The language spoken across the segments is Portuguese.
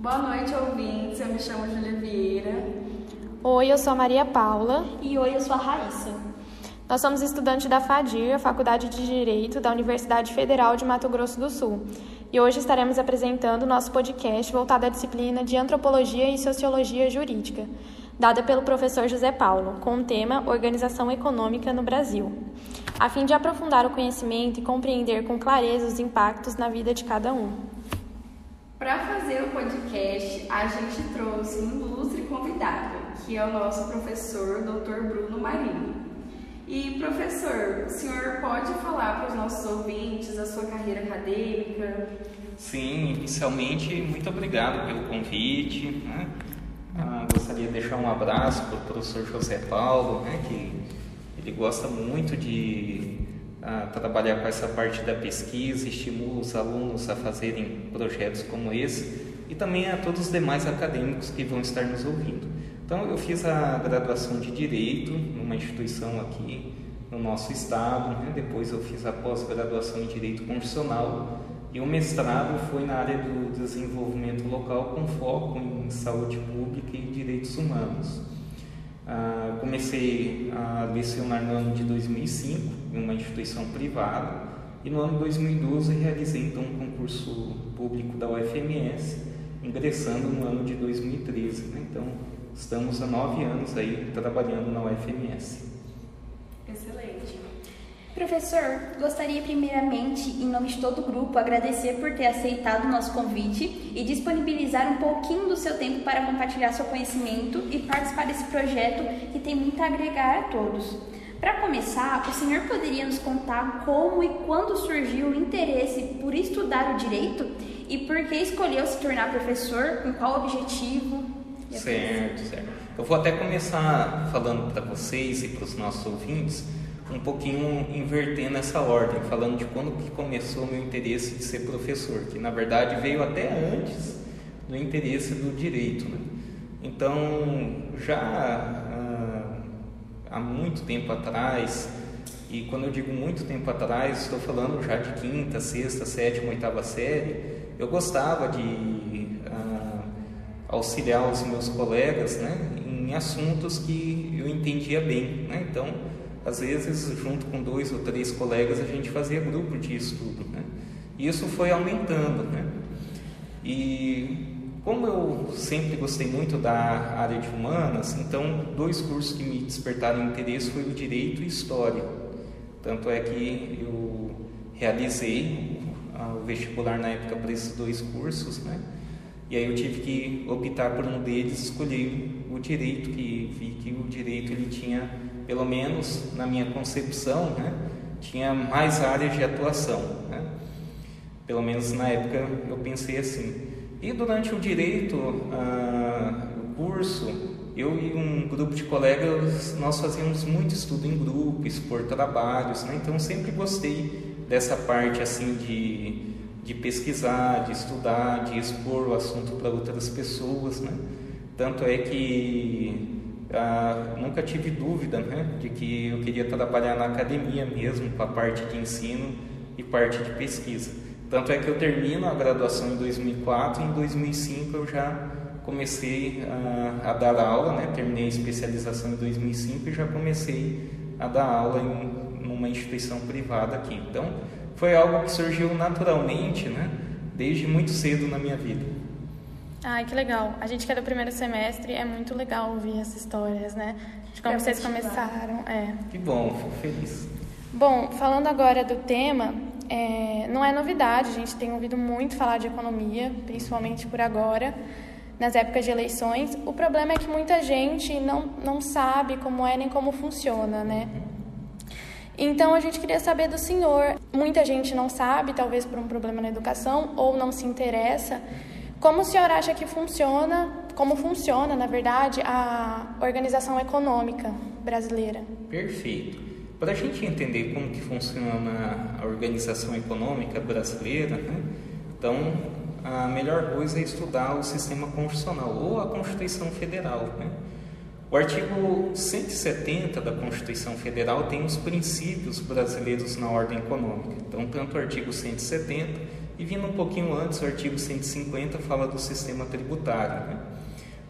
Boa noite, ouvintes. Eu me chamo Julia Vieira. Oi, eu sou a Maria Paula. E oi, eu sou a Raíssa. Nós somos estudantes da FADIR, a Faculdade de Direito da Universidade Federal de Mato Grosso do Sul. E hoje estaremos apresentando nosso podcast voltado à disciplina de Antropologia e Sociologia Jurídica, dada pelo professor José Paulo, com o tema Organização Econômica no Brasil, a fim de aprofundar o conhecimento e compreender com clareza os impactos na vida de cada um. Para fazer o podcast, a gente trouxe um ilustre convidado, que é o nosso professor, Dr. Bruno Marinho. E professor, o senhor pode falar para os nossos ouvintes a sua carreira acadêmica? Sim, inicialmente, muito obrigado pelo convite. Né? Ah, gostaria de deixar um abraço para o professor José Paulo, né, que ele gosta muito de ah, trabalhar com essa parte da pesquisa, estimula os alunos a fazerem projetos como esse e também a todos os demais acadêmicos que vão estar nos ouvindo. Então, eu fiz a graduação de Direito numa instituição aqui no nosso estado, né? depois eu fiz a pós-graduação em Direito Constitucional e o mestrado foi na área do desenvolvimento local com foco em saúde pública e direitos humanos. Ah, comecei a lecionar no ano de 2005 em uma instituição privada e no ano de 2012 realizei então um concurso público da UFMS, ingressando no ano de 2013. Né? Então, estamos há nove anos aí trabalhando na UFMS. Professor, gostaria primeiramente, em nome de todo o grupo, agradecer por ter aceitado o nosso convite e disponibilizar um pouquinho do seu tempo para compartilhar seu conhecimento e participar desse projeto que tem muito a agregar a todos. Para começar, o senhor poderia nos contar como e quando surgiu o interesse por estudar o direito e por que escolheu se tornar professor, com qual objetivo? Certo, certo. Eu vou até começar falando para vocês e para os nossos ouvintes um pouquinho invertendo essa ordem, falando de quando que começou o meu interesse de ser professor, que na verdade veio até antes do interesse do direito. Né? Então, já ah, há muito tempo atrás, e quando eu digo muito tempo atrás, estou falando já de quinta, sexta, sétima, oitava série, eu gostava de ah, auxiliar os meus colegas né, em assuntos que eu entendia bem. Né? Então, às vezes, junto com dois ou três colegas, a gente fazia grupo de estudo. Né? E isso foi aumentando. Né? E como eu sempre gostei muito da área de humanas, então dois cursos que me despertaram interesse foi o Direito e História. Tanto é que eu realizei o vestibular na época para esses dois cursos, né? E aí eu tive que optar por um deles, escolhi o direito, que vi que o direito ele tinha pelo menos na minha concepção, né, tinha mais áreas de atuação. Né? Pelo menos na época eu pensei assim. E durante o direito, ah, o curso, eu e um grupo de colegas, nós fazíamos muito estudo em grupo, expor trabalhos, né? então sempre gostei dessa parte assim de, de pesquisar, de estudar, de expor o assunto para outras pessoas. Né? Tanto é que ah, nunca tive dúvida né, de que eu queria trabalhar na academia mesmo, com a parte de ensino e parte de pesquisa. Tanto é que eu termino a graduação em 2004 e em 2005 eu já comecei a, a dar aula, né, terminei a especialização em 2005 e já comecei a dar aula em numa instituição privada aqui. Então, foi algo que surgiu naturalmente, né, desde muito cedo na minha vida. Ai, que legal. A gente que é do primeiro semestre, é muito legal ouvir essas histórias, né? De como é vocês começaram. É. Que bom, fico feliz. Bom, falando agora do tema, é, não é novidade, a gente tem ouvido muito falar de economia, principalmente por agora, nas épocas de eleições. O problema é que muita gente não, não sabe como é nem como funciona, né? Então a gente queria saber do senhor. Muita gente não sabe, talvez por um problema na educação, ou não se interessa. Como o senhor acha que funciona, como funciona, na verdade, a organização econômica brasileira? Perfeito. Para a gente entender como que funciona a organização econômica brasileira, né? então a melhor coisa é estudar o sistema constitucional ou a Constituição Federal. Né? O artigo 170 da Constituição Federal tem os princípios brasileiros na ordem econômica. Então, tanto o artigo 170 E vindo um pouquinho antes, o artigo 150 fala do sistema tributário. Né?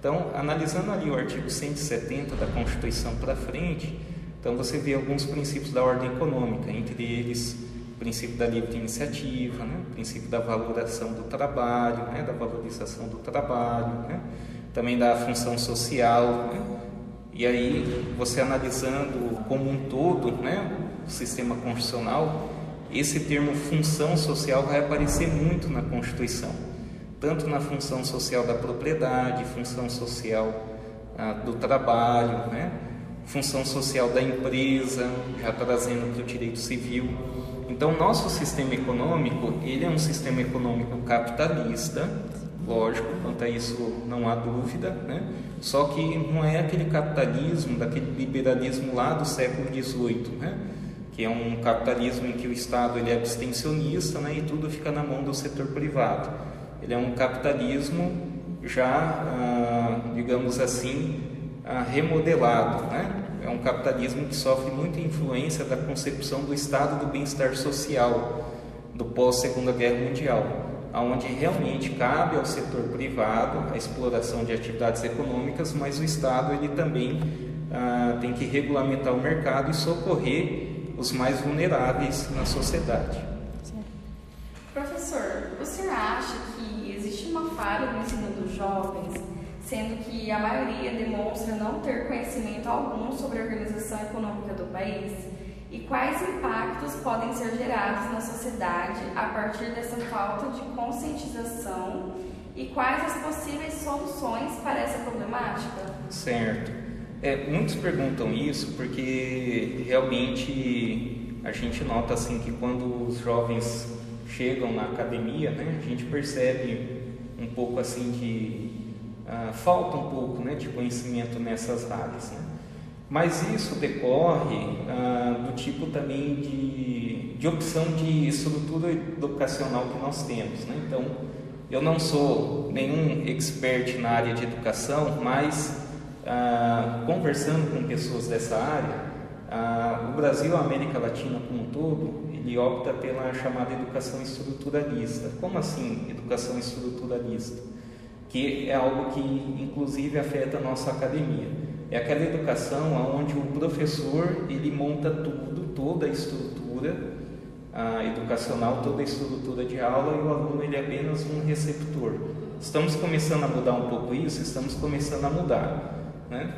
Então, analisando ali o artigo 170 da Constituição para frente, então você vê alguns princípios da ordem econômica, entre eles o princípio da livre iniciativa, né? o princípio da valoração do trabalho, né? da valorização do trabalho, né? também da função social. Né? E aí, você analisando como um todo né? o sistema constitucional, esse termo função social vai aparecer muito na Constituição tanto na função social da propriedade, função social ah, do trabalho, né? função social da empresa, já trazendo para o direito civil. Então, nosso sistema econômico, ele é um sistema econômico capitalista, lógico, quanto a isso não há dúvida, né? só que não é aquele capitalismo, daquele liberalismo lá do século XVIII, né? Que é um capitalismo em que o Estado ele é abstencionista né? e tudo fica na mão do setor privado ele é um capitalismo já, ah, digamos assim, ah, remodelado, né? É um capitalismo que sofre muita influência da concepção do estado do bem-estar social do pós-segunda guerra mundial, aonde realmente cabe ao setor privado a exploração de atividades econômicas, mas o Estado ele também ah, tem que regulamentar o mercado e socorrer os mais vulneráveis na sociedade. Professor, o senhor acha que existe uma falha no ensino dos jovens, sendo que a maioria demonstra não ter conhecimento algum sobre a organização econômica do país? E quais impactos podem ser gerados na sociedade a partir dessa falta de conscientização? E quais as possíveis soluções para essa problemática? Certo. É, muitos perguntam isso porque realmente a gente nota assim que quando os jovens chegam na academia, né, a gente percebe um pouco assim de uh, falta um pouco né, de conhecimento nessas áreas. Né? Mas isso decorre uh, do tipo também de, de opção de estrutura educacional que nós temos. Né? Então, eu não sou nenhum expert na área de educação, mas uh, conversando com pessoas dessa área, o Brasil, a América Latina como um todo, ele opta pela chamada educação estruturalista. Como assim educação estruturalista? Que é algo que inclusive afeta a nossa academia. É aquela educação onde o professor ele monta tudo, toda a estrutura a educacional, toda a estrutura de aula e o aluno ele é apenas um receptor. Estamos começando a mudar um pouco isso, estamos começando a mudar. Né?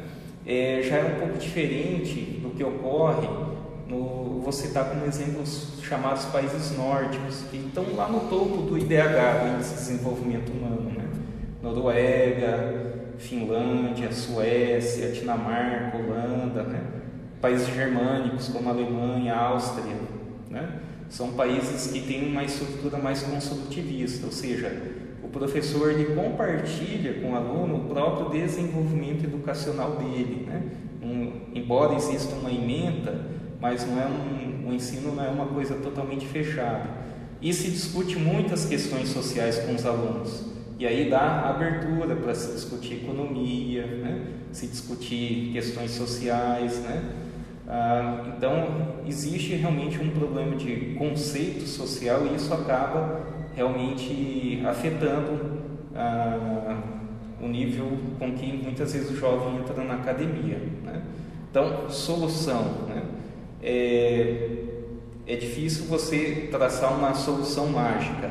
É, já é um pouco diferente do que ocorre no, vou citar como exemplos chamados países nórdicos, que estão lá no topo do IDH, do Índice de Desenvolvimento Humano. Né? Noruega, Finlândia, Suécia, Dinamarca, Holanda, né? países germânicos como Alemanha, Áustria. Né? São países que têm uma estrutura mais construtivista, ou seja, professor ele compartilha com o aluno o próprio desenvolvimento educacional dele. Né? Um, embora exista uma emenda, mas não é um, o ensino não é uma coisa totalmente fechada. E se discute muitas questões sociais com os alunos. E aí dá abertura para se discutir economia, né? se discutir questões sociais. Né? Ah, então, existe realmente um problema de conceito social e isso acaba realmente afetando ah, o nível com que muitas vezes o jovem entra na academia. Né? Então, solução. Né? é, é difícil você traçar uma solução mágica,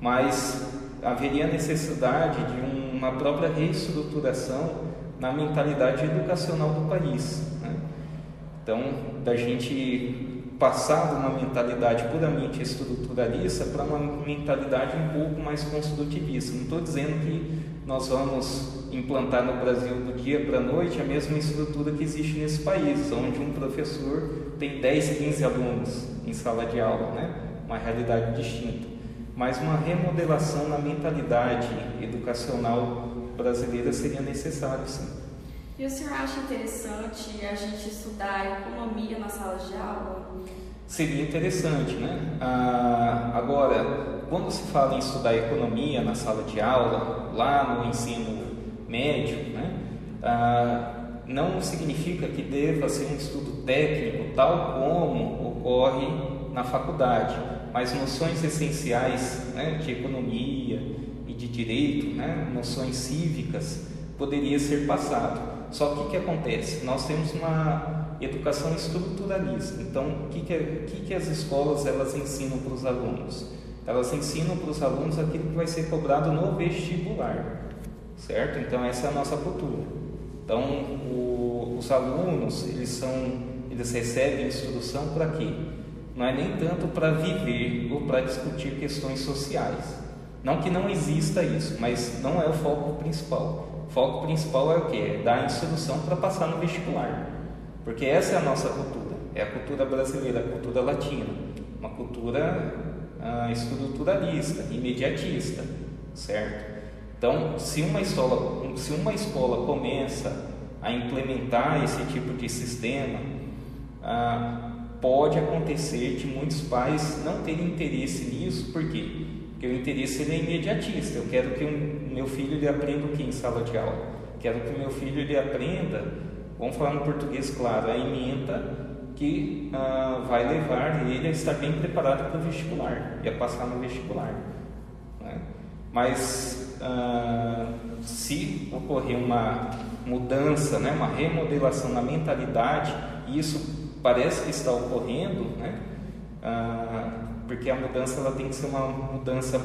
mas haveria necessidade de uma própria reestruturação na mentalidade educacional do país. Né? Então, da gente passar de uma mentalidade puramente estruturalista para uma mentalidade um pouco mais construtivista. Não estou dizendo que nós vamos implantar no Brasil do dia para a noite a mesma estrutura que existe nesse país, onde um professor tem 10, 15 alunos em sala de aula, né? uma realidade distinta. Mas uma remodelação na mentalidade educacional brasileira seria necessário, sim. E o senhor acha interessante a gente estudar economia na sala de aula? Seria interessante, né? Ah, agora, quando se fala em estudar economia na sala de aula, lá no ensino médio, né? Ah, não significa que deva ser um estudo técnico tal como ocorre na faculdade. mas noções essenciais né, de economia e de direito, né, noções cívicas, poderia ser passado. Só que o que acontece? Nós temos uma educação estruturalista. Então, o que, que, que, que as escolas elas ensinam para os alunos? Elas ensinam para os alunos aquilo que vai ser cobrado no vestibular, certo? Então, essa é a nossa cultura. Então, o, os alunos, eles são eles recebem instrução para quê? Não é nem tanto para viver ou para discutir questões sociais. Não que não exista isso, mas não é o foco principal. O foco principal é o que? É dar instrução para passar no vestibular. Porque essa é a nossa cultura. É a cultura brasileira, a cultura latina. Uma cultura ah, estruturalista, imediatista, certo? Então, se uma escola, se uma escola começa a implementar esse tipo de sistema, ah, pode acontecer de muitos pais não terem interesse nisso, por quê? Porque o interesse ele é imediatista. Eu quero que o meu filho ele aprenda o que em sala de aula? Quero que o meu filho ele aprenda, vamos falar no português claro, a emenda que ah, vai levar ele a estar bem preparado para o vestibular e a passar no vestibular. Né? Mas ah, se ocorrer uma mudança, né, uma remodelação na mentalidade, e isso parece que está ocorrendo, né? Ah, porque a mudança ela tem que ser uma mudança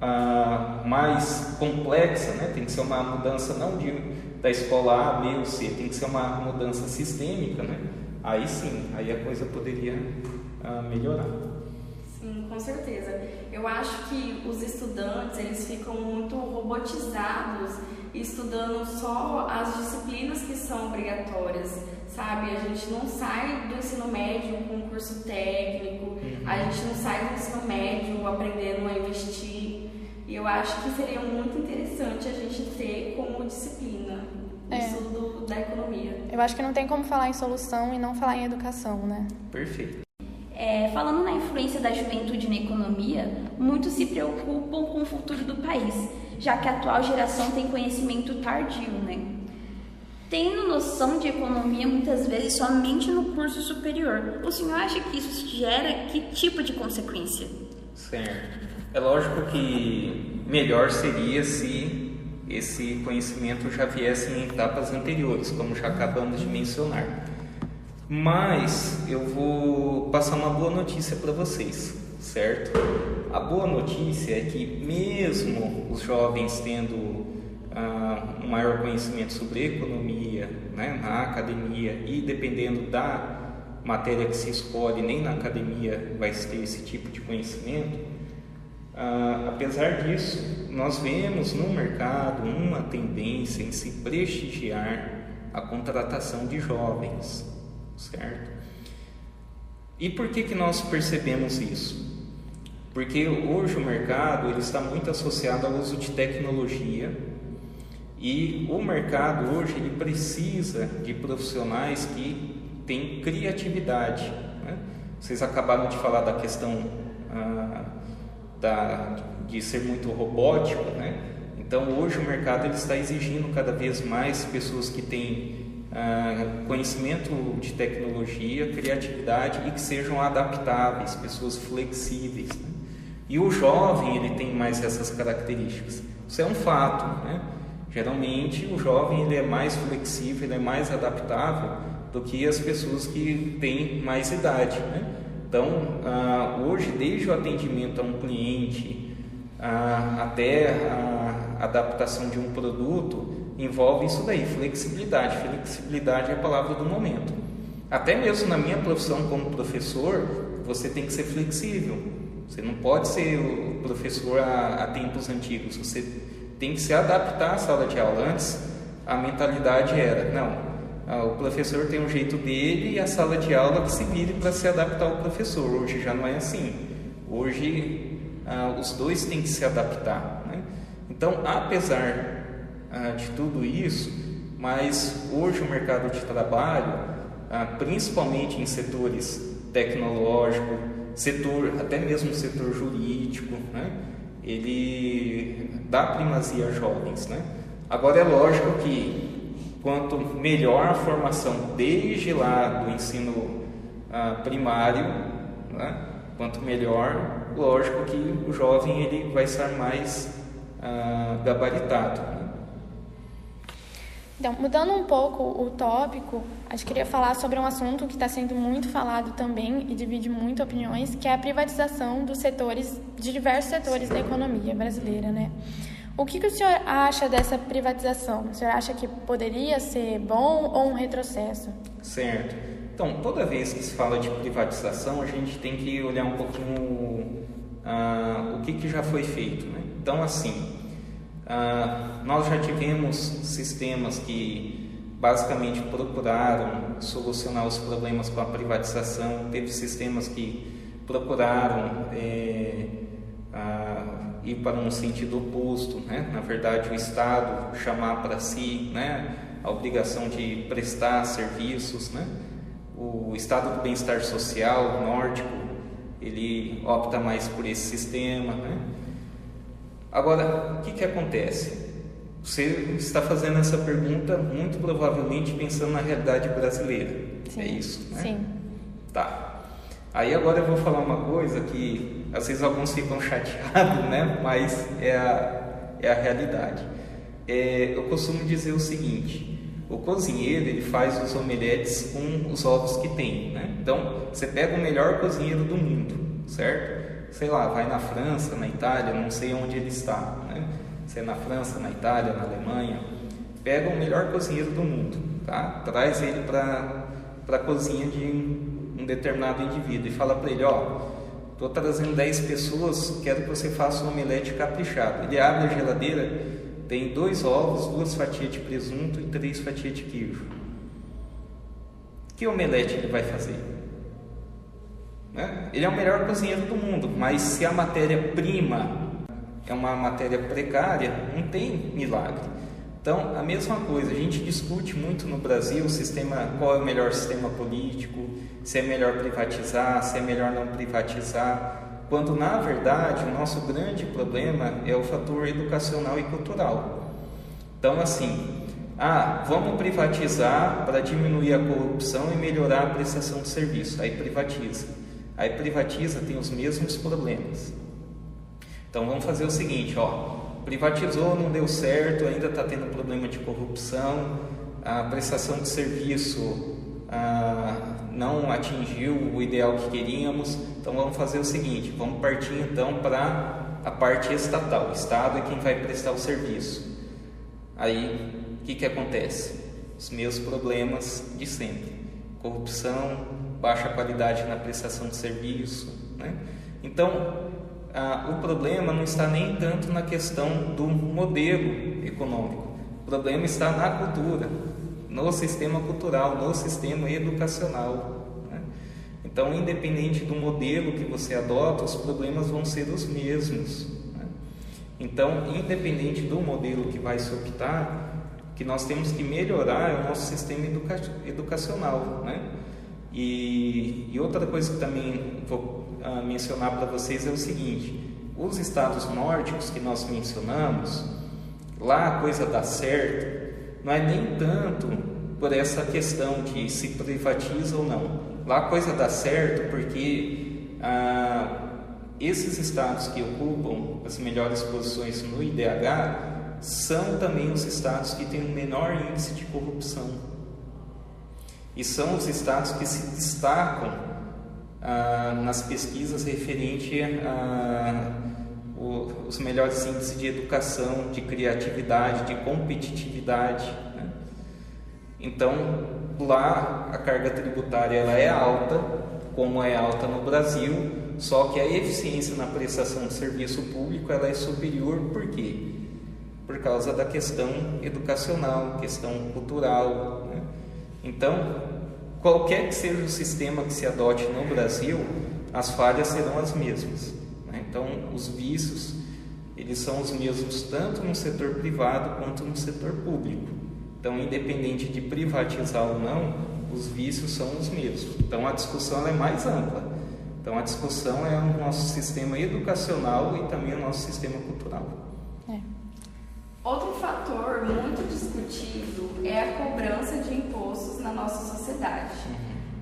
ah, mais complexa, né? Tem que ser uma mudança não de, da escola A, B ou C, tem que ser uma mudança sistêmica, né? Aí sim, aí a coisa poderia ah, melhorar. Sim, com certeza. Eu acho que os estudantes eles ficam muito robotizados estudando só as disciplinas que são obrigatórias sabe? A gente não sai do ensino médio com um curso técnico, uhum. a gente não sai do ensino médio aprendendo a investir. E eu acho que seria muito interessante a gente ter como disciplina o é. estudo da economia. Eu acho que não tem como falar em solução e não falar em educação, né? Perfeito. É, falando na influência da juventude na economia, muitos se preocupam com o futuro do país, já que a atual geração tem conhecimento tardio, né? tendo noção de economia muitas vezes somente no curso superior. O senhor acha que isso gera que tipo de consequência? Certo. É lógico que melhor seria se esse conhecimento já viesse em etapas anteriores, como já acabamos de mencionar. Mas eu vou passar uma boa notícia para vocês, certo? A boa notícia é que mesmo os jovens tendo uh, um maior conhecimento sobre economia né, na academia e dependendo da matéria que se escolhe, nem na academia vai ter esse tipo de conhecimento. Uh, apesar disso, nós vemos no mercado uma tendência em se prestigiar a contratação de jovens, certo? E por que, que nós percebemos isso? Porque hoje o mercado ele está muito associado ao uso de tecnologia e o mercado hoje ele precisa de profissionais que têm criatividade. Né? Vocês acabaram de falar da questão ah, da, de ser muito robótico, né? Então hoje o mercado ele está exigindo cada vez mais pessoas que têm ah, conhecimento de tecnologia, criatividade e que sejam adaptáveis, pessoas flexíveis. Né? E o jovem ele tem mais essas características. Isso é um fato, né? Geralmente o jovem ele é mais flexível, ele é mais adaptável do que as pessoas que têm mais idade. Né? Então, ah, hoje, desde o atendimento a um cliente ah, até a adaptação de um produto, envolve isso daí, flexibilidade. Flexibilidade é a palavra do momento. Até mesmo na minha profissão como professor, você tem que ser flexível. Você não pode ser o professor a, a tempos antigos. Você tem que se adaptar à sala de aula. Antes, a mentalidade era: não, ah, o professor tem um jeito dele e a sala de aula que se vire para se adaptar ao professor. Hoje já não é assim. Hoje, ah, os dois têm que se adaptar. Né? Então, apesar ah, de tudo isso, mas hoje o mercado de trabalho, principalmente em setores tecnológico, setor, até mesmo setor jurídico, né? ele dá primazia a jovens, né? Agora é lógico que quanto melhor a formação desde lá do ensino ah, primário, né? Quanto melhor, lógico que o jovem ele vai estar mais ah, gabaritado. Né? Então, mudando um pouco o tópico, acho que queria falar sobre um assunto que está sendo muito falado também e divide muito opiniões, que é a privatização dos setores, de diversos setores da economia brasileira, né? O que, que o senhor acha dessa privatização? O senhor acha que poderia ser bom ou um retrocesso? Certo. Então, toda vez que se fala de privatização, a gente tem que olhar um pouquinho uh, o que, que já foi feito. Né? Então, assim, uh, nós já tivemos sistemas que basicamente procuraram solucionar os problemas com a privatização, teve sistemas que procuraram é, ir para um sentido oposto, né? na verdade o Estado chamar para si né? a obrigação de prestar serviços, né? o Estado do Bem-Estar Social nórdico, ele opta mais por esse sistema. Né? Agora, o que, que acontece? Você está fazendo essa pergunta muito provavelmente pensando na realidade brasileira. Sim, é isso, né? Sim. Tá. Aí agora eu vou falar uma coisa que às vezes alguns ficam chateados, né? Mas é a, é a realidade. É, eu costumo dizer o seguinte: o cozinheiro ele faz os omeletes com os ovos que tem, né? Então você pega o melhor cozinheiro do mundo, certo? Sei lá, vai na França, na Itália, não sei onde ele está, né? Se é na França, na Itália, na Alemanha, pega o melhor cozinheiro do mundo, tá? Traz ele para para a cozinha de determinado indivíduo e fala para ele, ó, estou trazendo 10 pessoas, quero que você faça um omelete caprichado. Ele abre a geladeira, tem dois ovos, duas fatias de presunto e três fatias de queijo. Que omelete ele vai fazer? Né? Ele é o melhor cozinheiro do mundo, mas se a matéria-prima é uma matéria precária, não tem milagre. Então, a mesma coisa, a gente discute muito no Brasil o sistema, qual é o melhor sistema político, se é melhor privatizar, se é melhor não privatizar, quando na verdade o nosso grande problema é o fator educacional e cultural. Então, assim, ah, vamos privatizar para diminuir a corrupção e melhorar a prestação de serviço. Aí privatiza. Aí privatiza tem os mesmos problemas. Então vamos fazer o seguinte, ó, privatizou, não deu certo, ainda está tendo problema de corrupção, a prestação de serviço ah, não atingiu o ideal que queríamos, então vamos fazer o seguinte, vamos partir então para a parte estatal, o Estado é quem vai prestar o serviço. Aí, o que, que acontece? Os mesmos problemas de sempre, corrupção, baixa qualidade na prestação de serviço, né? Então, ah, o problema não está nem tanto na questão do modelo econômico, o problema está na cultura, no sistema cultural, no sistema educacional. Né? Então, independente do modelo que você adota, os problemas vão ser os mesmos. Né? Então, independente do modelo que vai se optar, que nós temos que melhorar é o nosso sistema educa educacional. Né? E, e outra coisa que também vou mencionar para vocês é o seguinte: os estados nórdicos que nós mencionamos, lá a coisa dá certo, não é nem tanto por essa questão de se privatiza ou não. Lá a coisa dá certo porque uh, esses estados que ocupam as melhores posições no IDH são também os estados que têm o menor índice de corrupção. E são os estados que se destacam ah, nas pesquisas referente a o, os melhores índices de educação, de criatividade, de competitividade. Né? Então, lá a carga tributária ela é alta, como é alta no Brasil, só que a eficiência na prestação de serviço público ela é superior, por quê? Por causa da questão educacional, questão cultural. Né? Então, qualquer que seja o sistema que se adote no Brasil, as falhas serão as mesmas. Né? Então, os vícios eles são os mesmos tanto no setor privado quanto no setor público. Então, independente de privatizar ou não, os vícios são os mesmos. Então, a discussão é mais ampla. Então, a discussão é o nosso sistema educacional e também o nosso sistema cultural. Outro fator muito discutido é a cobrança de impostos na nossa sociedade.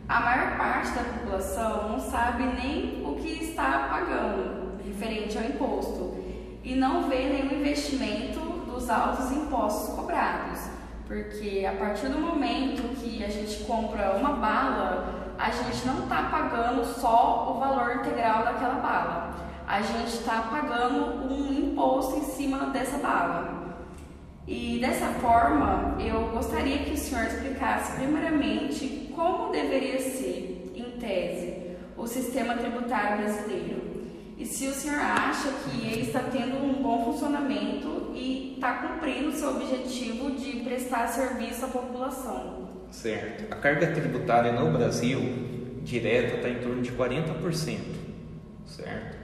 A maior parte da população não sabe nem o que está pagando referente ao imposto e não vê nenhum investimento dos altos impostos cobrados, porque a partir do momento que a gente compra uma bala, a gente não está pagando só o valor integral daquela bala, a gente está pagando um imposto em cima dessa bala. E dessa forma, eu gostaria que o senhor explicasse primeiramente como deveria ser, em tese, o sistema tributário brasileiro. E se o senhor acha que ele está tendo um bom funcionamento e está cumprindo o seu objetivo de prestar serviço à população. Certo. A carga tributária no Brasil, direta, está em torno de 40%. Certo?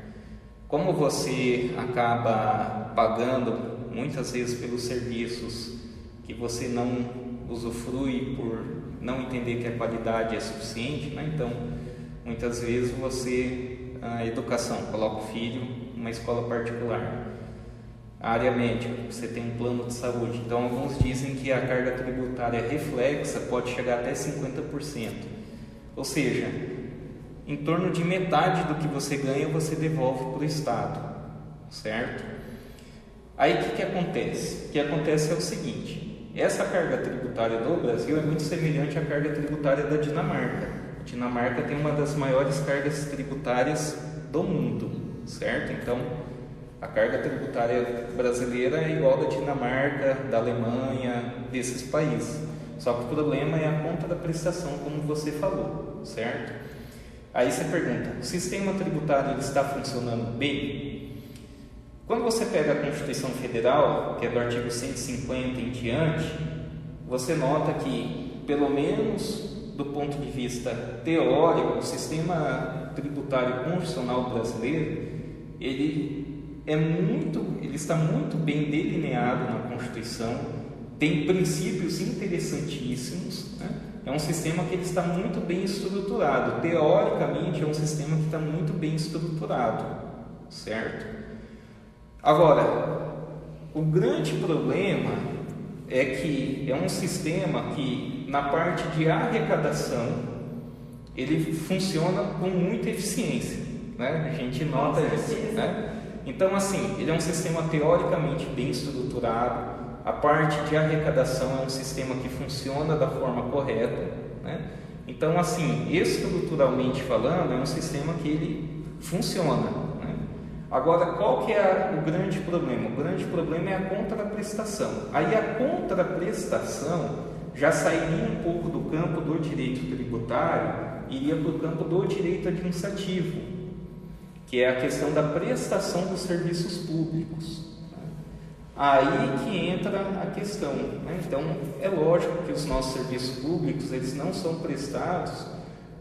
Como você acaba pagando muitas vezes pelos serviços que você não usufrui por não entender que a qualidade é suficiente, né? então muitas vezes você a educação coloca o filho numa escola particular, a área médica você tem um plano de saúde, então alguns dizem que a carga tributária reflexa pode chegar até 50%, ou seja, em torno de metade do que você ganha você devolve para o Estado, certo? Aí o que, que acontece? O que acontece é o seguinte: essa carga tributária do Brasil é muito semelhante à carga tributária da Dinamarca. A Dinamarca tem uma das maiores cargas tributárias do mundo, certo? Então, a carga tributária brasileira é igual da Dinamarca, da Alemanha, desses países. Só que o problema é a conta da prestação, como você falou, certo? Aí você pergunta: o sistema tributário está funcionando bem? Quando você pega a Constituição Federal, que é do artigo 150 em diante, você nota que, pelo menos do ponto de vista teórico, o sistema tributário constitucional brasileiro, ele é muito, ele está muito bem delineado na Constituição, tem princípios interessantíssimos, né? é um sistema que ele está muito bem estruturado. Teoricamente, é um sistema que está muito bem estruturado, certo? Agora, o grande problema é que é um sistema que, na parte de arrecadação, ele funciona com muita eficiência. Né? A gente nota isso. Né? Então, assim, ele é um sistema teoricamente bem estruturado. A parte de arrecadação é um sistema que funciona da forma correta. Né? Então, assim, estruturalmente falando, é um sistema que ele funciona. Agora, qual que é o grande problema? O grande problema é a contraprestação. Aí a contraprestação já sairia um pouco do campo do direito tributário iria para o campo do direito administrativo, que é a questão da prestação dos serviços públicos. Aí que entra a questão. Né? Então, é lógico que os nossos serviços públicos eles não são prestados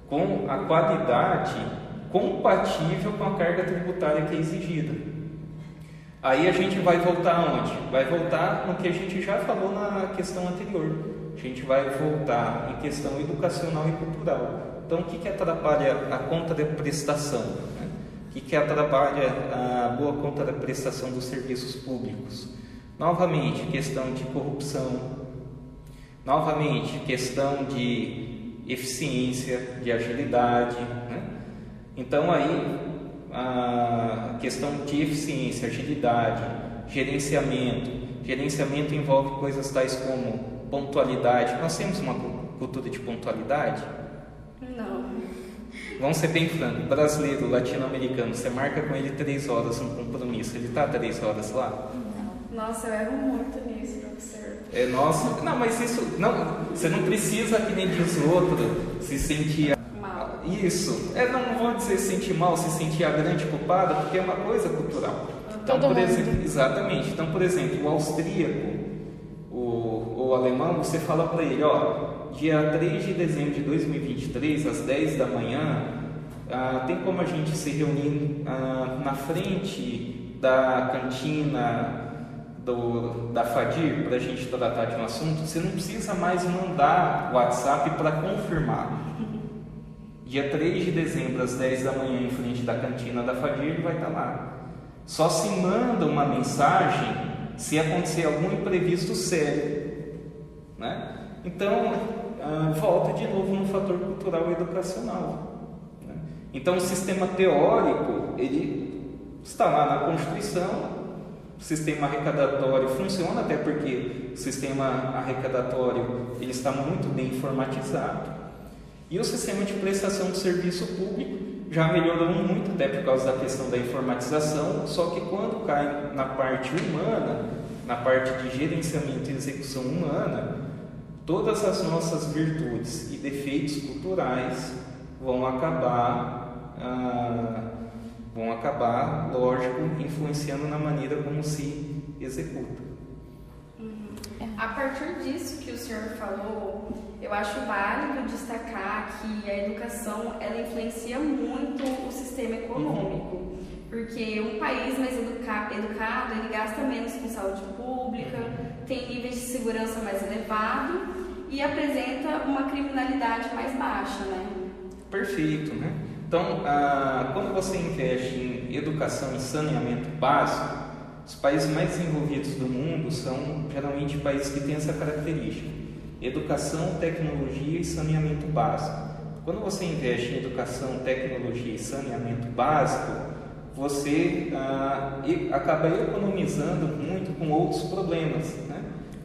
com a qualidade compatível com a carga tributária que é exigida. Aí a gente vai voltar aonde? Vai voltar no que a gente já falou na questão anterior. A gente vai voltar em questão educacional e cultural. Então, o que, que atrapalha a conta de prestação? Né? O que, que atrapalha a boa conta da prestação dos serviços públicos? Novamente, questão de corrupção. Novamente, questão de eficiência, de agilidade. Então aí a questão de eficiência, agilidade, gerenciamento. Gerenciamento envolve coisas tais como pontualidade. Nós temos uma cultura de pontualidade? Não. Vamos ser bem franco, brasileiro, latino-americano, você marca com ele três horas um compromisso, ele está três horas lá? Não. Nossa, eu erro muito nisso, professor. É, nossa, não, mas isso, não, você não precisa, que nem diz outro, se sentir isso. É, não, vou dizer sentir mal, se sentir a grande culpada, porque é uma coisa cultural. Então, por exemplo, exatamente. Então, por exemplo, o austríaco, o, o alemão, você fala para ele, ó, dia 3 de dezembro de 2023, às 10 da manhã, ah, tem como a gente se reunir ah, na frente da cantina do, da Fadir para a gente tratar de um assunto? Você não precisa mais mandar WhatsApp para confirmar. Dia 3 de dezembro, às 10 da manhã, em frente da cantina da Fadir, ele vai estar lá. Só se manda uma mensagem se acontecer algum imprevisto sério. Né? Então, ah, volta de novo no fator cultural e educacional. Né? Então, o sistema teórico, ele está lá na Constituição, o sistema arrecadatório funciona, até porque o sistema arrecadatório ele está muito bem informatizado. E o sistema de prestação de serviço público já melhorou muito, até por causa da questão da informatização, só que quando cai na parte humana, na parte de gerenciamento e execução humana, todas as nossas virtudes e defeitos culturais vão acabar, ah, vão acabar, lógico, influenciando na maneira como se executa. Uhum. A partir disso que o senhor falou, eu acho válido destacar que a educação ela influencia muito o sistema econômico, porque um país mais educa educado ele gasta menos com saúde pública, tem níveis de segurança mais elevado e apresenta uma criminalidade mais baixa, né? Perfeito, né? Então, ah, quando você investe em educação e saneamento básico, os países mais desenvolvidos do mundo são geralmente países que têm essa característica educação, tecnologia e saneamento básico. Quando você investe em educação, tecnologia e saneamento básico, você ah, acaba economizando muito com outros problemas. Né?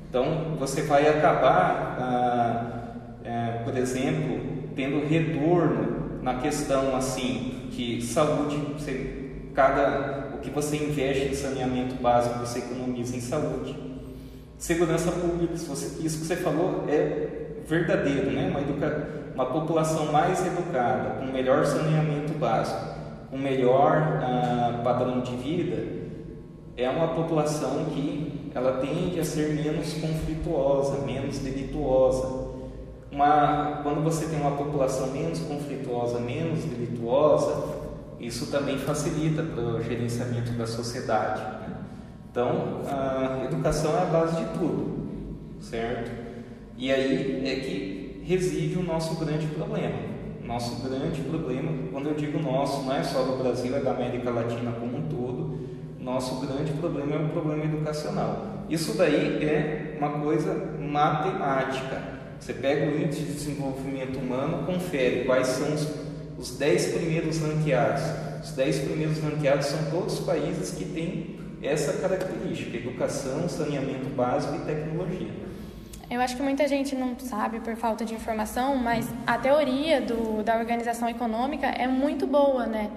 Então, você vai acabar, ah, é, por exemplo, tendo retorno na questão assim que saúde, você, cada que você investe em saneamento básico você economiza em saúde Segurança pública, isso que você falou é verdadeiro, né? uma, educa... uma população mais educada, com melhor saneamento básico, com melhor ah, padrão de vida, é uma população que ela tende a ser menos conflituosa, menos delituosa. Uma, quando você tem uma população menos conflituosa, menos delituosa, isso também facilita para o gerenciamento da sociedade. Né? Então, a educação é a base de tudo, certo? E aí é que reside o nosso grande problema. Nosso grande problema, quando eu digo nosso, não é só do Brasil, é da América Latina como um todo. Nosso grande problema é o problema educacional. Isso daí é uma coisa matemática. Você pega o índice de desenvolvimento humano, confere quais são os, os 10 primeiros ranqueados. Os 10 primeiros ranqueados são todos os países que têm essa característica: educação, saneamento básico e tecnologia. Eu acho que muita gente não sabe por falta de informação, mas a teoria do, da organização econômica é muito boa, né?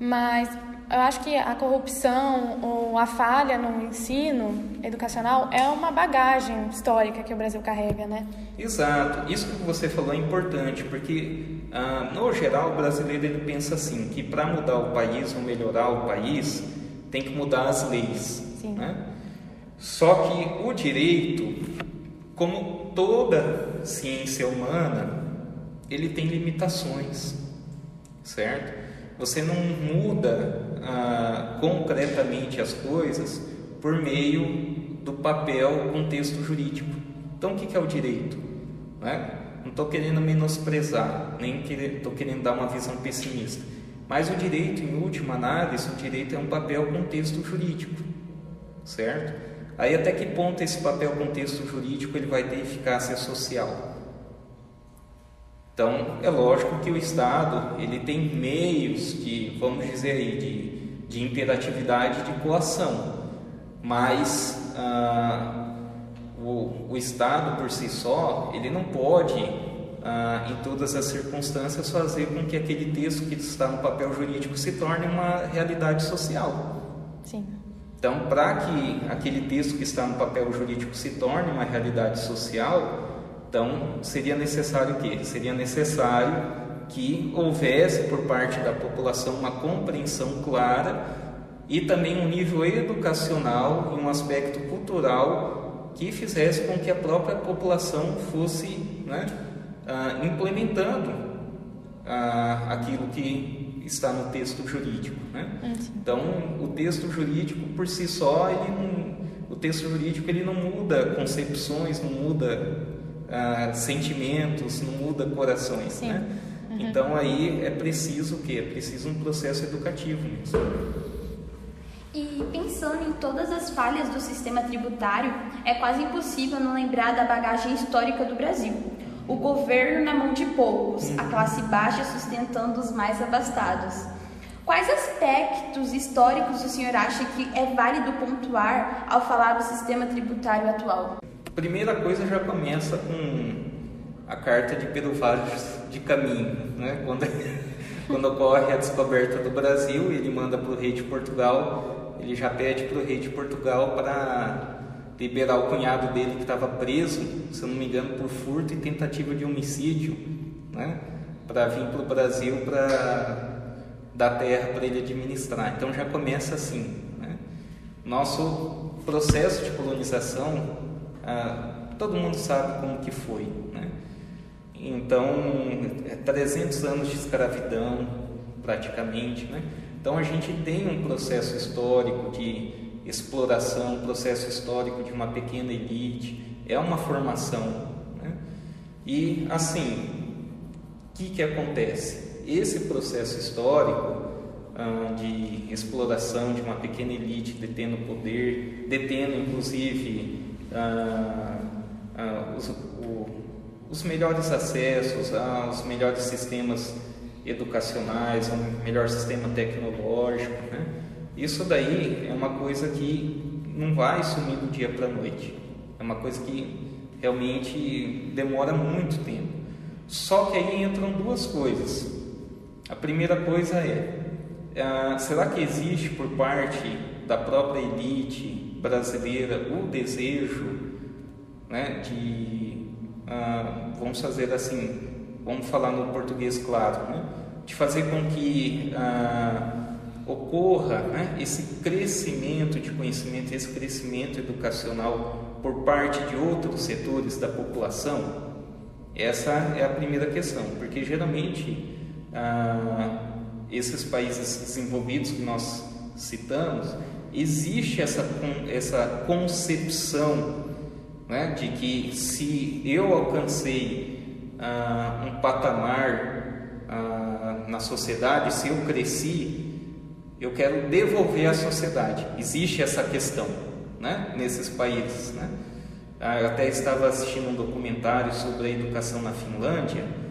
Mas eu acho que a corrupção ou a falha no ensino educacional é uma bagagem histórica que o Brasil carrega, né? Exato. Isso que você falou é importante, porque ah, no geral o brasileiro ele pensa assim, que para mudar o país ou melhorar o país, tem que mudar as leis. Né? Só que o direito, como toda ciência humana, ele tem limitações, certo? Você não muda ah, concretamente as coisas por meio do papel com texto jurídico. Então, o que é o direito? Não estou querendo menosprezar, nem estou querendo dar uma visão pessimista. Mas o direito, em última análise, o direito é um papel contexto jurídico, certo? Aí até que ponto esse papel contexto jurídico ele vai ter eficácia social? Então, é lógico que o Estado ele tem meios de, vamos dizer aí, de, de imperatividade de coação, mas ah, o, o Estado por si só ele não pode ah, em todas as circunstâncias, fazer com que aquele texto que está no papel jurídico se torne uma realidade social. Sim. Então, para que aquele texto que está no papel jurídico se torne uma realidade social, então seria necessário o quê? Seria necessário que houvesse por parte da população uma compreensão clara e também um nível educacional e um aspecto cultural que fizesse com que a própria população fosse né, ah, implementando ah, aquilo que está no texto jurídico. Né? Uhum. Então, o texto jurídico por si só, ele não, o texto jurídico ele não muda concepções, não muda ah, sentimentos, não muda corações. Né? Uhum. Então, aí é preciso o quê? É preciso um processo educativo mesmo. E pensando em todas as falhas do sistema tributário, é quase impossível não lembrar da bagagem histórica do Brasil. o governo na mão de poucos, a classe baixa sustentando os mais abastados. Quais aspectos históricos o senhor acha que é válido pontuar ao falar do sistema tributário atual? Primeira coisa já começa com a carta de Pedro de Caminho, né? quando, quando ocorre a descoberta do Brasil, ele manda para o rei de Portugal, ele já pede para o rei de Portugal para liberar o cunhado dele que estava preso, se não me engano, por furto e tentativa de homicídio, né? para vir para o Brasil para dar terra para ele administrar. Então já começa assim. Né? Nosso processo de colonização, ah, todo mundo sabe como que foi. Né? Então, 300 é anos de escravidão, praticamente. Né? Então a gente tem um processo histórico de exploração, um processo histórico de uma pequena elite, é uma formação. Né? E assim, o que, que acontece? esse processo histórico ah, de exploração de uma pequena elite detendo poder, detendo inclusive ah, ah, os, o, os, melhores acessos aos melhores sistemas educacionais, ao melhor sistema tecnológico. Né? Isso daí é uma coisa que não vai sumir do dia para a noite. É uma coisa que realmente demora muito tempo. Só que aí entram duas coisas. A primeira coisa é, é, será que existe por parte da própria elite brasileira o desejo né, de, ah, vamos fazer assim, vamos falar no português claro, né, de fazer com que ah, ocorra né, esse crescimento de conhecimento, esse crescimento educacional por parte de outros setores da população? Essa é a primeira questão, porque geralmente ah, esses países desenvolvidos que nós citamos, existe essa, essa concepção né, de que se eu alcancei ah, um patamar ah, na sociedade, se eu cresci, eu quero devolver à sociedade. Existe essa questão né, nesses países. Né? Ah, eu até estava assistindo um documentário sobre a educação na Finlândia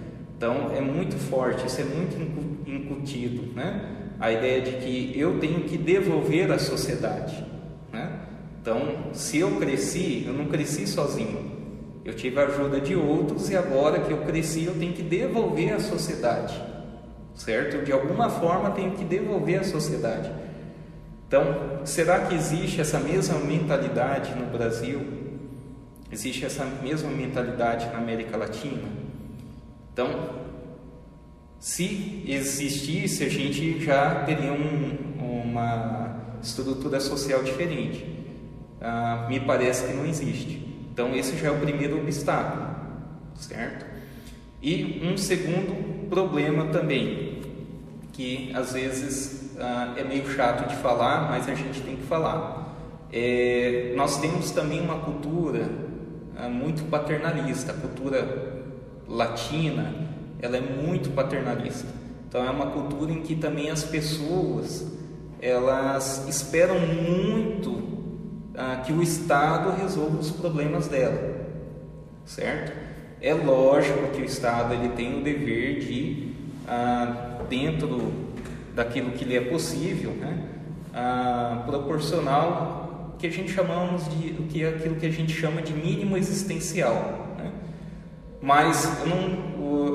então é muito forte, isso é muito incutido, né? A ideia de que eu tenho que devolver à sociedade, né? Então, se eu cresci, eu não cresci sozinho. Eu tive a ajuda de outros e agora que eu cresci, eu tenho que devolver à sociedade. Certo? De alguma forma tenho que devolver à sociedade. Então, será que existe essa mesma mentalidade no Brasil? Existe essa mesma mentalidade na América Latina? Então, se existisse, a gente já teria um, uma estrutura social diferente. Ah, me parece que não existe. Então, esse já é o primeiro obstáculo, certo? E um segundo problema também, que às vezes ah, é meio chato de falar, mas a gente tem que falar. É, nós temos também uma cultura ah, muito paternalista, cultura latina, ela é muito paternalista. Então é uma cultura em que também as pessoas elas esperam muito ah, que o Estado resolva os problemas dela, certo? É lógico que o Estado ele tem o dever de, ah, dentro daquilo que lhe é possível, né, ah, proporcional que a gente chamamos de o que é aquilo que a gente chama de mínimo existencial, mas eu não,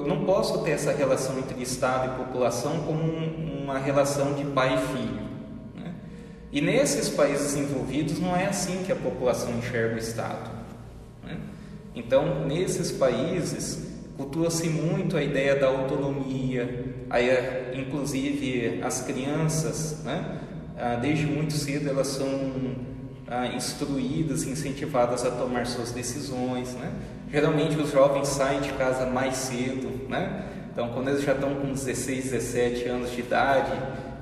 não posso ter essa relação entre Estado e população como um, uma relação de pai e filho. Né? E nesses países envolvidos não é assim que a população enxerga o Estado. Né? Então, nesses países, cultua-se muito a ideia da autonomia, aí, inclusive as crianças, né? Ah, desde muito cedo elas são ah, instruídas, incentivadas a tomar suas decisões, né? Geralmente os jovens saem de casa mais cedo, né? Então, quando eles já estão com 16, 17 anos de idade,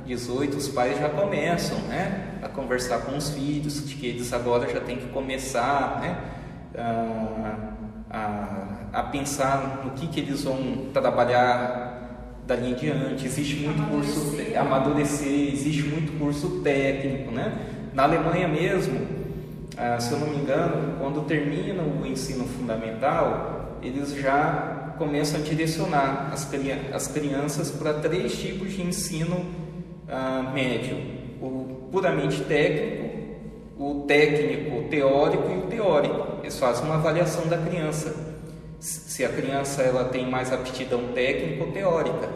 18, os pais já começam, né? A conversar com os filhos, de que eles agora já têm que começar, né? A, a, a pensar no que, que eles vão trabalhar dali em diante. Existe muito amadurecer. curso amadurecer, existe muito curso técnico, né? Na Alemanha mesmo, ah, se eu não me engano, quando termina o ensino fundamental, eles já começam a direcionar as, as crianças para três tipos de ensino ah, médio: o puramente técnico, o técnico teórico e o teórico. Eles fazem uma avaliação da criança, se a criança ela tem mais aptidão técnica ou teórica,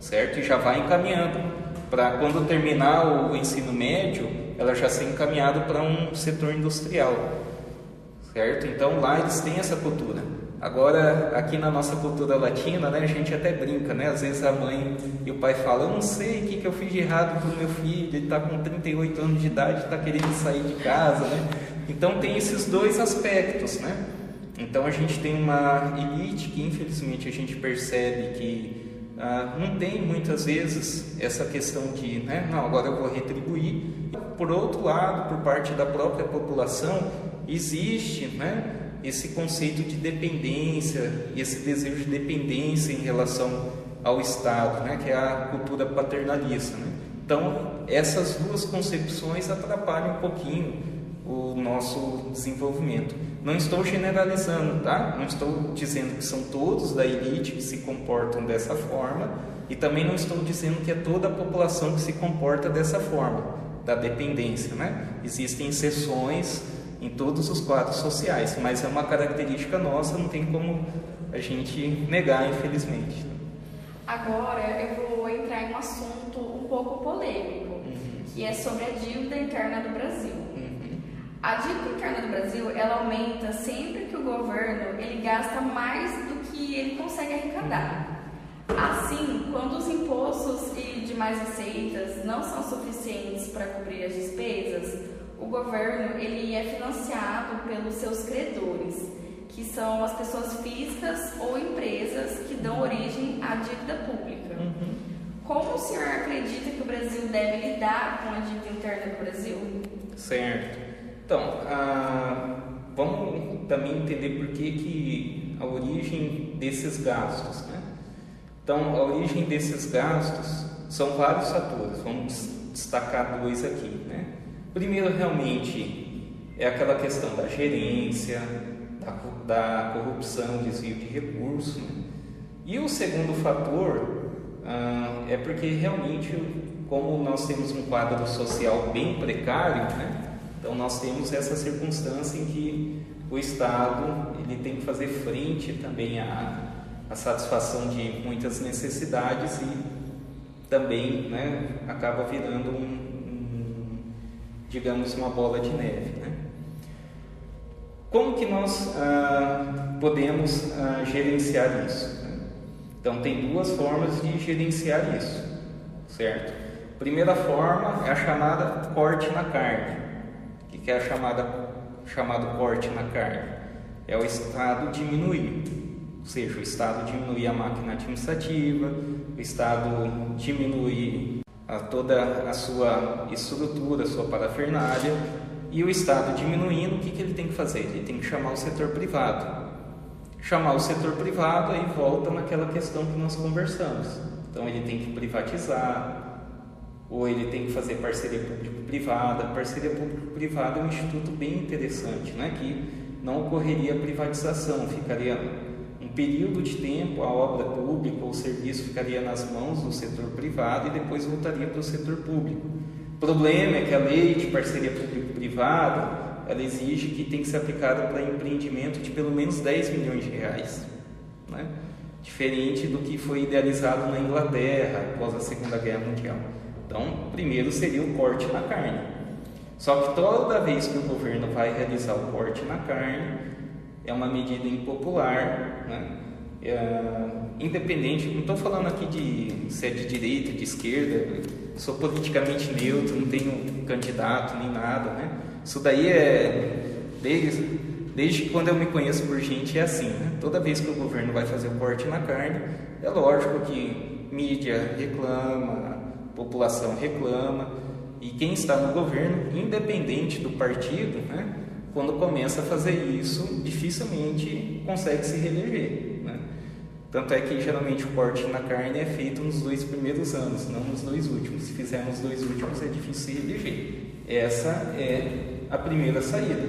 certo? E já vai encaminhando para quando terminar o ensino médio, ela já ser encaminhada para um setor industrial, certo? Então lá eles têm essa cultura. Agora, aqui na nossa cultura latina, né, a gente até brinca, né? Às vezes a mãe e o pai falam, eu não sei o que, que eu fiz de errado para o meu filho, ele está com 38 anos de idade, está querendo sair de casa, né? Então tem esses dois aspectos, né? Então a gente tem uma elite que infelizmente a gente percebe que ah, não tem muitas vezes essa questão de, né, não, agora eu vou retribuir. Por outro lado, por parte da própria população, existe, né, esse conceito de dependência esse desejo de dependência em relação ao Estado, né, que é a cultura paternalista. Né? Então, essas duas concepções atrapalham um pouquinho o nosso desenvolvimento. Não estou generalizando, tá? Não estou dizendo que são todos da elite que se comportam dessa forma e também não estou dizendo que é toda a população que se comporta dessa forma, da dependência, né? Existem exceções em todos os quadros sociais, mas é uma característica nossa, não tem como a gente negar, infelizmente. Agora eu vou entrar em um assunto um pouco polêmico, uhum. que é sobre a dívida interna do Brasil. Uhum. A dívida interna do Brasil, ela aumenta sempre que o governo ele gasta mais do que ele consegue arrecadar. Assim, quando os impostos e demais receitas não são suficientes para cobrir as despesas, o governo ele é financiado pelos seus credores, que são as pessoas físicas ou empresas que dão origem à dívida pública. Uhum. Como o senhor acredita que o Brasil deve lidar com a dívida interna do Brasil? Certo. Então, ah, vamos também entender por que, que a origem desses gastos. Né? Então, a origem desses gastos são vários fatores. Vamos destacar dois aqui. Né? Primeiro, realmente, é aquela questão da gerência, da, da corrupção, desvio de recursos. Né? E o segundo fator ah, é porque realmente, como nós temos um quadro social bem precário, né? Então nós temos essa circunstância em que o Estado ele tem que fazer frente também à, à satisfação de muitas necessidades e também né, acaba virando um, digamos, uma bola de neve. Né? Como que nós ah, podemos ah, gerenciar isso? Né? Então, tem duas formas de gerenciar isso, certo? Primeira forma é a chamada corte na carne. Que é chamada chamado corte na carne? É o Estado diminuir, ou seja, o Estado diminuir a máquina administrativa, o Estado diminuir a toda a sua estrutura, a sua parafernália, e o Estado diminuindo, o que, que ele tem que fazer? Ele tem que chamar o setor privado. Chamar o setor privado, aí volta naquela questão que nós conversamos. Então, ele tem que privatizar, ou ele tem que fazer parceria público-privada. Parceria público-privada é um instituto bem interessante, né? que não ocorreria privatização, ficaria período de tempo a obra pública ou o serviço ficaria nas mãos do setor privado e depois voltaria para o setor público. O problema é que a lei de parceria público-privada ela exige que tem que ser aplicada para empreendimento de pelo menos 10 milhões de reais, né? diferente do que foi idealizado na Inglaterra após a Segunda Guerra Mundial. Então, primeiro seria o corte na carne. Só que toda vez que o governo vai realizar o corte na carne, é uma medida impopular, né? É, independente, não estou falando aqui de se é de direita, de esquerda, sou politicamente neutro, não tenho candidato nem nada, né? Isso daí é desde, desde quando eu me conheço por gente é assim, né? Toda vez que o governo vai fazer o corte na carne, é lógico que mídia reclama, população reclama, e quem está no governo, independente do partido, né? quando começa a fazer isso, dificilmente consegue se reeleger. Né? Tanto é que geralmente o corte na carne é feito nos dois primeiros anos, não nos dois últimos. Se fizer nos dois últimos, é difícil se reeleger. Essa é a primeira saída,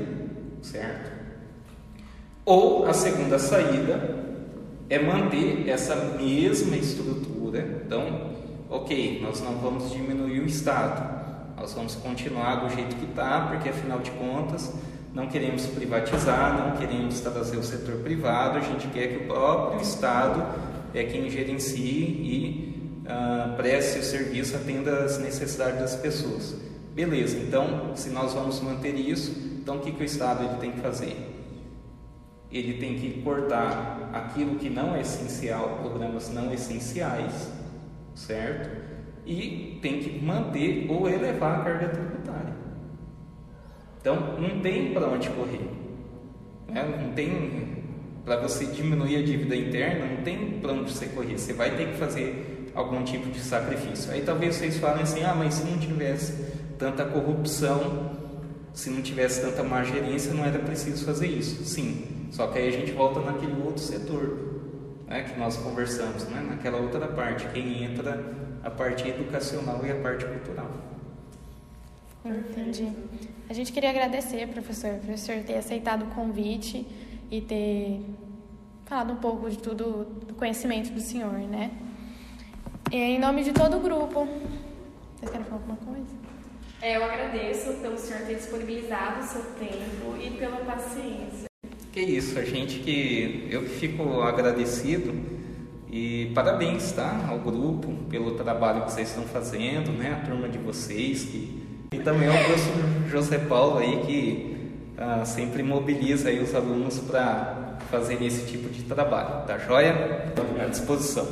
certo? Ou a segunda saída é manter essa mesma estrutura. Então, ok, nós não vamos diminuir o Estado, nós vamos continuar do jeito que está, porque afinal de contas não queremos privatizar, não queremos trazer o setor privado, a gente quer que o próprio Estado é quem gerencie e uh, preste o serviço, atenda às necessidades das pessoas. Beleza, então se nós vamos manter isso, então o que, que o Estado ele tem que fazer? Ele tem que cortar aquilo que não é essencial, programas não essenciais, certo? E tem que manter ou elevar a carga tributária. Então, não tem para onde correr. Né? Não tem para você diminuir a dívida interna, não tem para onde você correr. Você vai ter que fazer algum tipo de sacrifício. Aí talvez vocês falem assim: ah, mas se não tivesse tanta corrupção, se não tivesse tanta má gerência, não era preciso fazer isso. Sim, só que aí a gente volta naquele outro setor né, que nós conversamos, né, naquela outra parte, quem entra a parte educacional e a parte cultural. Entendi. A gente queria agradecer, professor, professor ter aceitado o convite e ter falado um pouco de tudo do conhecimento do senhor, né? E em nome de todo o grupo, vocês querem falar alguma coisa? É, eu agradeço pelo senhor ter disponibilizado o seu tempo e pela paciência. Que isso, a gente que eu fico agradecido e parabéns, tá, ao grupo pelo trabalho que vocês estão fazendo, né, a turma de vocês que e também ao professor José Paulo aí que ah, sempre mobiliza aí os alunos para fazer esse tipo de trabalho, tá joia? À disposição.